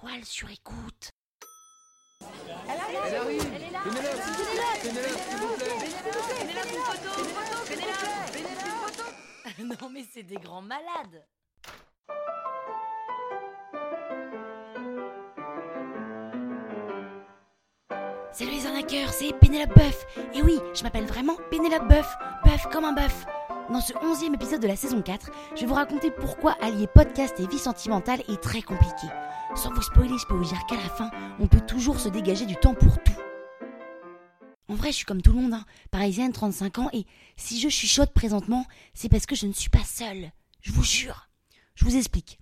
toile sur écoute. Elle arrive Elle est là Pénélope Pénélope, s'il vous plaît Pénélope, Une photo Pénélope Pénélope, une photo non mais c'est des grands malades. Salut les arnaqueurs, c'est Pénélope Buff. Et oui, je m'appelle vraiment Pénélope Buff. Buff comme un bœuf. Dans ce onzième épisode de la saison 4, je vais vous raconter pourquoi allier podcast et vie sentimentale est très compliqué. Sans vous spoiler, je peux vous dire qu'à la fin, on peut toujours se dégager du temps pour tout. En vrai, je suis comme tout le monde, hein. parisienne, 35 ans, et si je chuchote présentement, c'est parce que je ne suis pas seule. Je vous jure. Je vous explique.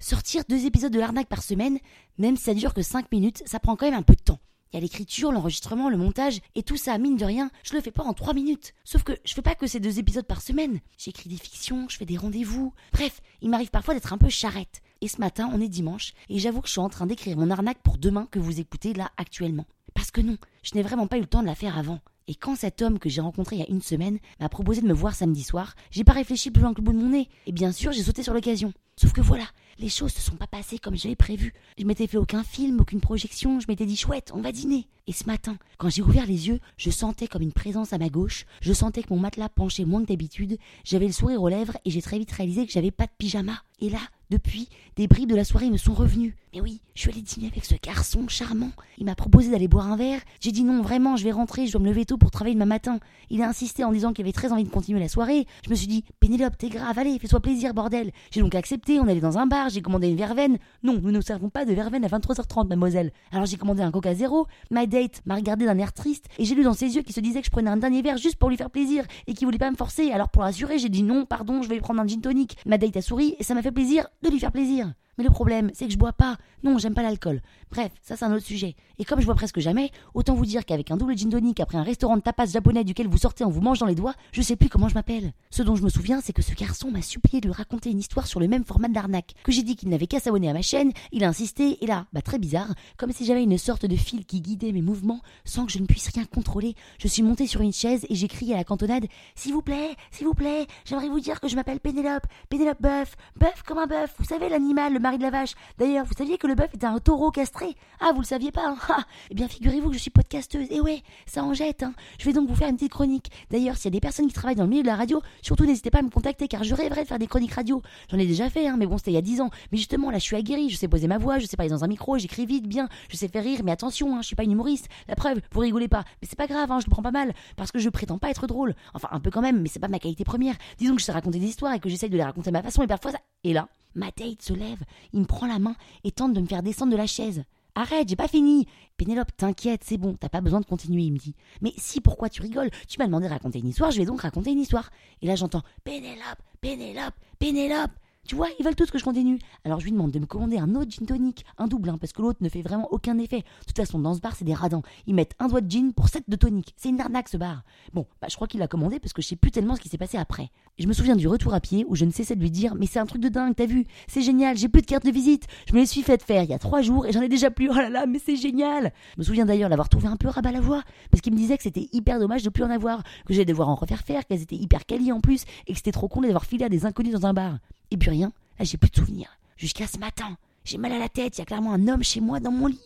Sortir deux épisodes de l'arnaque par semaine, même si ça dure que 5 minutes, ça prend quand même un peu de temps. Il y a l'écriture, l'enregistrement, le montage, et tout ça, mine de rien, je le fais pas en 3 minutes. Sauf que je fais pas que ces deux épisodes par semaine. J'écris des fictions, je fais des rendez-vous. Bref, il m'arrive parfois d'être un peu charrette. Et ce matin, on est dimanche, et j'avoue que je suis en train d'écrire mon arnaque pour demain que vous écoutez là actuellement. Parce que non, je n'ai vraiment pas eu le temps de la faire avant. Et quand cet homme que j'ai rencontré il y a une semaine m'a proposé de me voir samedi soir, j'ai pas réfléchi plus loin que le bout de mon nez. Et bien sûr, j'ai sauté sur l'occasion. Sauf que voilà, les choses ne sont pas passées comme j'avais prévu. Je m'étais fait aucun film, aucune projection, je m'étais dit chouette, on va dîner. Et ce matin, quand j'ai ouvert les yeux, je sentais comme une présence à ma gauche, je sentais que mon matelas penchait moins que d'habitude, j'avais le sourire aux lèvres et j'ai très vite réalisé que j'avais pas de pyjama. Et là, depuis, des bribes de la soirée me sont revenues. Mais oui, je suis allée dîner avec ce garçon charmant. Il m'a proposé d'aller boire un verre. J'ai dit non, vraiment, je vais rentrer, je dois me lever tôt pour travailler demain matin. Il a insisté en disant qu'il avait très envie de continuer la soirée. Je me suis dit, Pénélope, t'es grave, allez, fais-toi plaisir, bordel. J'ai donc accepté, on allait dans un bar, j'ai commandé une verveine. Non, nous ne servons pas de verveine à 23h30, mademoiselle. Alors j'ai commandé un coca zéro. My date m'a regardé d'un air triste et j'ai lu dans ses yeux qu'il se disait que je prenais un dernier verre juste pour lui faire plaisir et qu'il voulait pas me forcer. Alors pour l'assurer, j'ai dit non, pardon, je vais prendre un gin tonic. Ma date a souri et ça m'a fait plaisir de lui faire plaisir. Mais le problème, c'est que je bois pas. Non, j'aime pas l'alcool. Bref, ça c'est un autre sujet. Et comme je bois presque jamais, autant vous dire qu'avec un double gin tonic après un restaurant de tapas japonais duquel vous sortez en vous mangeant les doigts, je sais plus comment je m'appelle. Ce dont je me souviens, c'est que ce garçon m'a supplié de lui raconter une histoire sur le même format d'arnaque. Que j'ai dit qu'il n'avait qu'à s'abonner à ma chaîne, il a insisté, et là, bah très bizarre, comme si j'avais une sorte de fil qui guidait mes mouvements sans que je ne puisse rien contrôler. Je suis montée sur une chaise et j'ai crié à la cantonade S'il vous plaît, s'il vous plaît, j'aimerais vous dire que je m'appelle Pénélope, Pénélope Bœuf, bœuf comme un bœuf, vous savez l'animal, le mari de la vache. D'ailleurs, vous saviez que le bœuf était un taureau castré Ah, vous le saviez pas hein Eh bien, figurez-vous que je suis podcasteuse. Et ouais, ça en jette. Hein. Je vais donc vous faire une petite chronique. D'ailleurs, s'il y a des personnes qui travaillent dans le milieu de la radio, surtout n'hésitez pas à me contacter car je rêverais de faire des chroniques radio. J'en ai déjà fait, hein, mais bon, c'était il y a 10 ans. Mais justement, là, je suis aguerrie. Je sais poser ma voix, je sais parler dans un micro, j'écris vite, bien, je sais faire rire. Mais attention, hein, je suis pas une humoriste. La preuve, vous rigolez pas. Mais c'est pas grave, je le prends pas mal parce que je prétends pas être drôle. Enfin, un peu quand même, mais c'est pas ma qualité première. Disons que je sais raconter des histoires et que j'essaye de les raconter à ma façon et parfois ça. Et là, Ma date se lève, il me prend la main et tente de me faire descendre de la chaise. Arrête, j'ai pas fini. Pénélope, t'inquiète, c'est bon, t'as pas besoin de continuer, il me dit. Mais si, pourquoi tu rigoles? Tu m'as demandé de raconter une histoire, je vais donc raconter une histoire. Et là j'entends Pénélope, Pénélope, Pénélope. Tu vois, ils veulent tous que je continue. Alors je lui demande de me commander un autre gin tonic, un double, hein, parce que l'autre ne fait vraiment aucun effet. De toute façon, dans ce bar, c'est des radins. Ils mettent un doigt de gin pour sept de tonic. C'est une arnaque ce bar. Bon, bah je crois qu'il l'a commandé parce que je sais plus tellement ce qui s'est passé après. Je me souviens du retour à pied où je ne cessais de lui dire Mais c'est un truc de dingue, t'as vu? C'est génial, j'ai plus de carte de visite. Je me les suis fait faire il y a trois jours et j'en ai déjà plus. Oh là là, mais c'est génial Je me souviens d'ailleurs l'avoir trouvé un peu rabat la voix parce qu'il me disait que c'était hyper dommage de plus en avoir, que j'allais devoir en refaire faire, qu'elles étaient hyper quali en plus et que c'était trop con d'avoir filé à des inconnus dans un bar. Et puis rien. Là, j'ai plus de souvenirs. Jusqu'à ce matin. J'ai mal à la tête, il y a clairement un homme chez moi dans mon lit.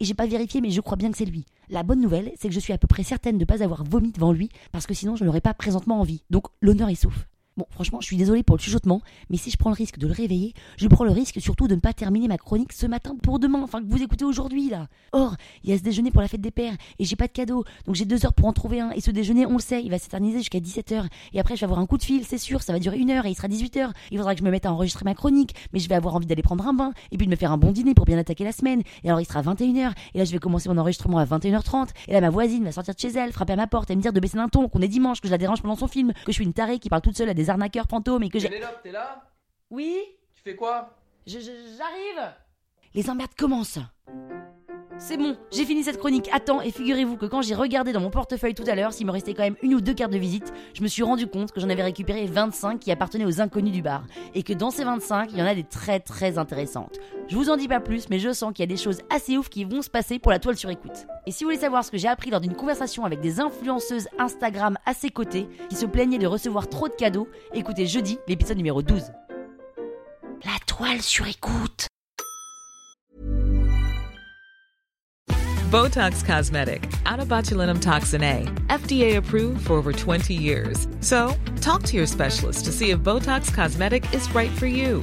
Et j'ai pas vérifié, mais je crois bien que c'est lui. La bonne nouvelle, c'est que je suis à peu près certaine de ne pas avoir vomi devant lui, parce que sinon je n'aurais pas présentement envie. Donc l'honneur est sauf. Bon, franchement, je suis désolée pour le chuchotement, mais si je prends le risque de le réveiller, je prends le risque surtout de ne pas terminer ma chronique ce matin pour demain, enfin que vous écoutez aujourd'hui là. Or, il y a ce déjeuner pour la fête des pères, et j'ai pas de cadeau, donc j'ai deux heures pour en trouver un, et ce déjeuner, on le sait, il va s'éterniser jusqu'à 17h, et après je vais avoir un coup de fil, c'est sûr, ça va durer une heure, et il sera 18h, il faudra que je me mette à enregistrer ma chronique, mais je vais avoir envie d'aller prendre un bain, et puis de me faire un bon dîner pour bien attaquer la semaine, et alors il sera 21h, et là je vais commencer mon enregistrement à 21h30, et là ma voisine va sortir de chez elle, frapper à ma porte, et me dire de baisser d'un ton, qu'on est dimanche, que je la dérange pendant son film, que je suis une tarée qui parle toute seule à des arnaqueurs fantômes, et que j'ai... Pénélope, t'es là? Oui. Tu fais quoi? Je- je- J'arrive. Les emmerdes commencent. C'est bon, j'ai fini cette chronique. À temps et figurez-vous que quand j'ai regardé dans mon portefeuille tout à l'heure s'il me restait quand même une ou deux cartes de visite, je me suis rendu compte que j'en avais récupéré 25 qui appartenaient aux inconnus du bar. Et que dans ces 25, il y en a des très très intéressantes. Je vous en dis pas plus, mais je sens qu'il y a des choses assez ouf qui vont se passer pour la toile sur écoute. Et si vous voulez savoir ce que j'ai appris lors d'une conversation avec des influenceuses Instagram à ses côtés qui se plaignaient de recevoir trop de cadeaux, écoutez jeudi l'épisode numéro 12. La toile sur écoute Botox Cosmetic, out of botulinum toxin A, FDA approved for over 20 years. So, talk to your specialist to see if Botox Cosmetic is right for you.